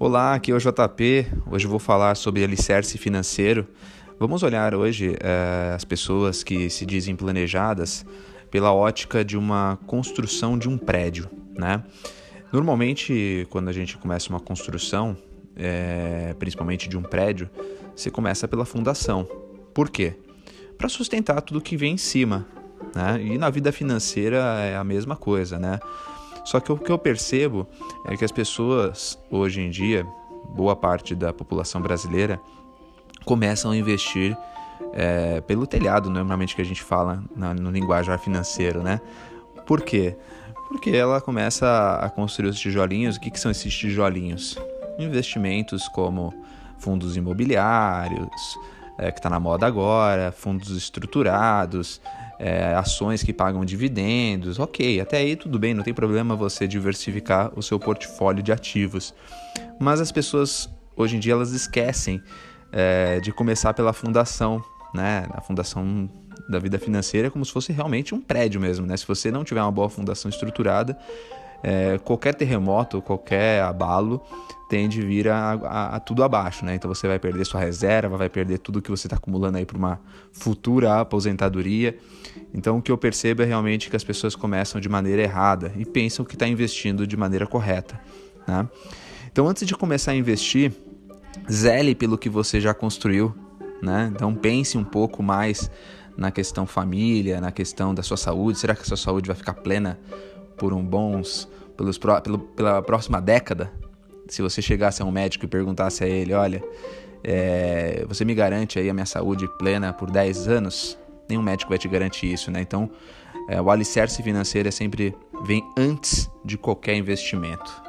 Olá, aqui é o JP. Hoje vou falar sobre alicerce financeiro. Vamos olhar hoje é, as pessoas que se dizem planejadas pela ótica de uma construção de um prédio, né? Normalmente, quando a gente começa uma construção, é, principalmente de um prédio, você começa pela fundação. Por quê? Para sustentar tudo que vem em cima, né? E na vida financeira é a mesma coisa, né? Só que o que eu percebo é que as pessoas, hoje em dia, boa parte da população brasileira, começam a investir é, pelo telhado, normalmente que a gente fala na, no linguajar financeiro, né? Por quê? Porque ela começa a construir os tijolinhos. O que, que são esses tijolinhos? Investimentos como fundos imobiliários, é, que está na moda agora, fundos estruturados, é, ações que pagam dividendos, ok, até aí tudo bem, não tem problema você diversificar o seu portfólio de ativos. Mas as pessoas hoje em dia elas esquecem é, de começar pela fundação, né? A fundação da vida financeira é como se fosse realmente um prédio mesmo, né? Se você não tiver uma boa fundação estruturada, é, qualquer terremoto, qualquer abalo tende a vir a, a, a, tudo abaixo, né? Então você vai perder sua reserva, vai perder tudo que você está acumulando aí para uma futura aposentadoria. Então o que eu percebo é realmente que as pessoas começam de maneira errada e pensam que está investindo de maneira correta, né? Então antes de começar a investir, zele pelo que você já construiu, né? Então pense um pouco mais na questão família, na questão da sua saúde. Será que a sua saúde vai ficar plena por um bons pelos, pelo, pela próxima década? se você chegasse a um médico e perguntasse a ele, olha, é, você me garante aí a minha saúde plena por 10 anos? Nenhum médico vai te garantir isso, né? Então, é, o alicerce financeiro é sempre vem antes de qualquer investimento.